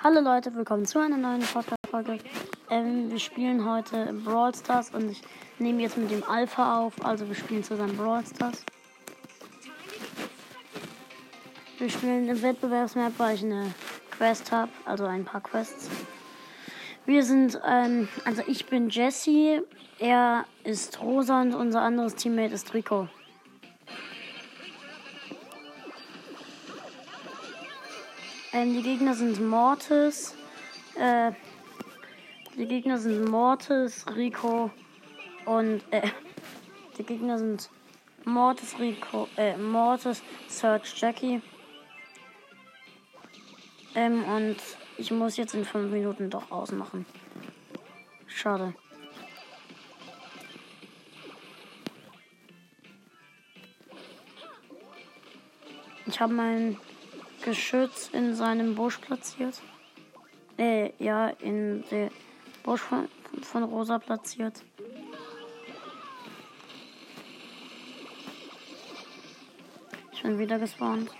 Hallo Leute, willkommen zu einer neuen Podcast-Folge. Ähm, wir spielen heute Brawl Stars und ich nehme jetzt mit dem Alpha auf, also wir spielen zusammen Brawl Stars. Wir spielen im Wettbewerbsmap, weil ich eine Quest habe, also ein paar Quests. Wir sind, ähm, also ich bin Jesse, er ist Rosa und unser anderes Teammate ist Rico. Ähm, die Gegner sind Mortis. Äh, die Gegner sind Mortis, Rico und äh, die Gegner sind Mortis, Rico, äh, Mortis, Search, Jackie. Ähm, und ich muss jetzt in fünf Minuten doch ausmachen. Schade. Ich habe mein Geschütz in seinem Busch platziert. Äh, ja, in der Busch von, von Rosa platziert. Ich bin wieder gespawnt.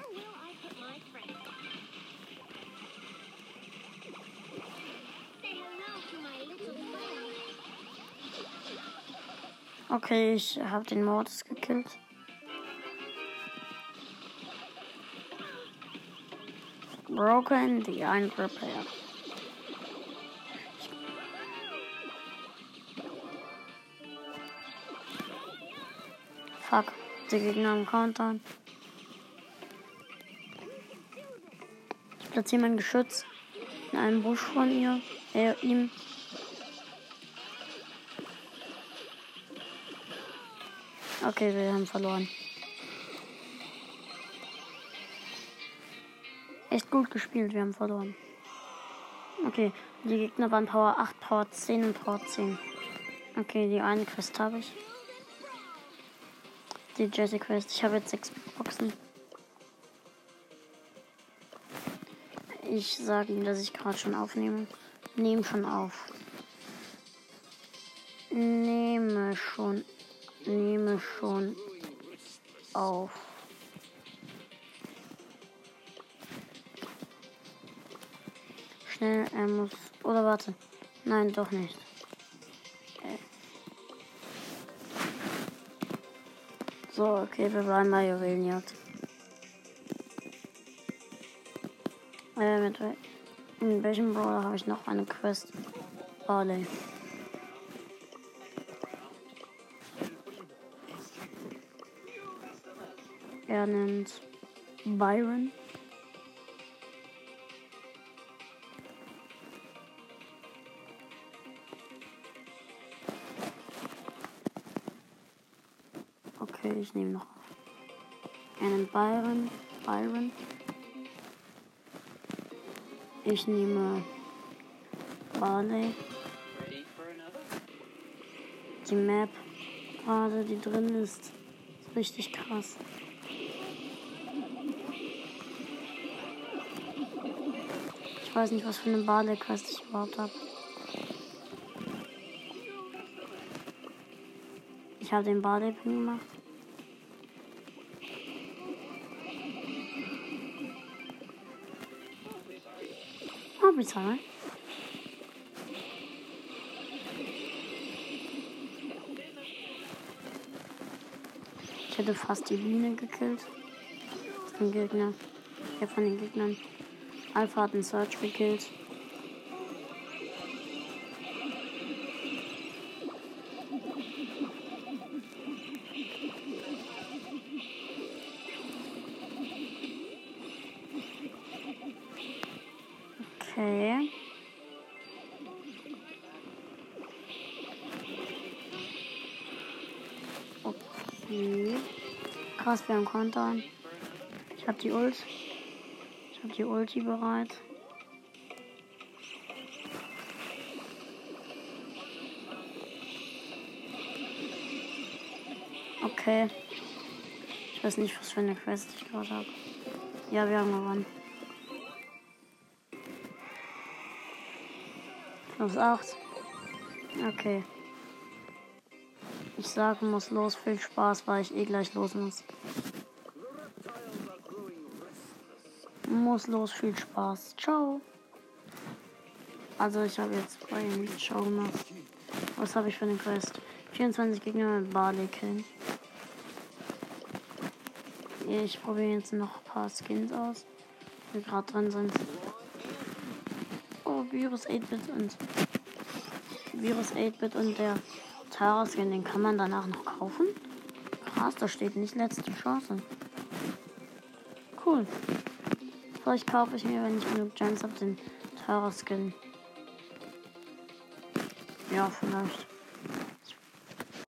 Okay, ich habe den Mordes gekillt. Broken the Repair. Fuck, die Gegner am Countdown. Ich platziere mein Geschütz in einem Busch von ihr, äh, ihm. Okay, wir haben verloren. Echt gut gespielt, wir haben verloren. Okay, die Gegner waren Power 8, Power 10 und Power 10. Okay, die eine Quest habe ich. Die Jesse Quest. Ich habe jetzt sechs Boxen. Ich sage ihm, dass ich gerade schon aufnehme. Nehme schon auf. Nehme schon. Nehme schon auf. Schnell, er muss. Oder warte. Nein, doch nicht. Äh. So, okay, wir waren bei Juwelenjagd. Äh, mit in welchem Brawler habe ich noch eine Quest? Barley. Er nennt Byron. Okay, ich nehme noch einen Byron. Byron. Ich nehme Barley. Die Map gerade, die drin ist, ist richtig krass. Ich weiß nicht, was für eine Barley-Quest ich überhaupt habe. Ich habe den Barley-Pin gemacht. Bizarre. Ich hätte fast die Biene gekillt. Von Gegner. Ja, von den Gegnern. Alpha hat einen Search gekillt. Okay. Okay. Krass, wir haben Countdown. Ich hab die Ult. Ich hab die Ulti bereit. Okay. Ich weiß nicht, was für eine Quest ich gerade habe. Ja, wir haben gewonnen. Plus 8. Okay. Ich sage, muss los. Viel Spaß, weil ich eh gleich los muss. Muss los. Viel Spaß. Ciao. Also ich habe jetzt bei ihm Show gemacht. Was habe ich für eine Quest? 24 Gegner mit Barley killen. Ich probiere jetzt noch ein paar Skins aus, die gerade drin sind. Virus 8-Bit und Virus 8-Bit und der Tara Skin, den kann man danach noch kaufen. Krass, da steht nicht letzte Chance. Cool. Vielleicht kaufe ich mir, wenn ich genug Gems habe, den Tara Skin. Ja, vielleicht.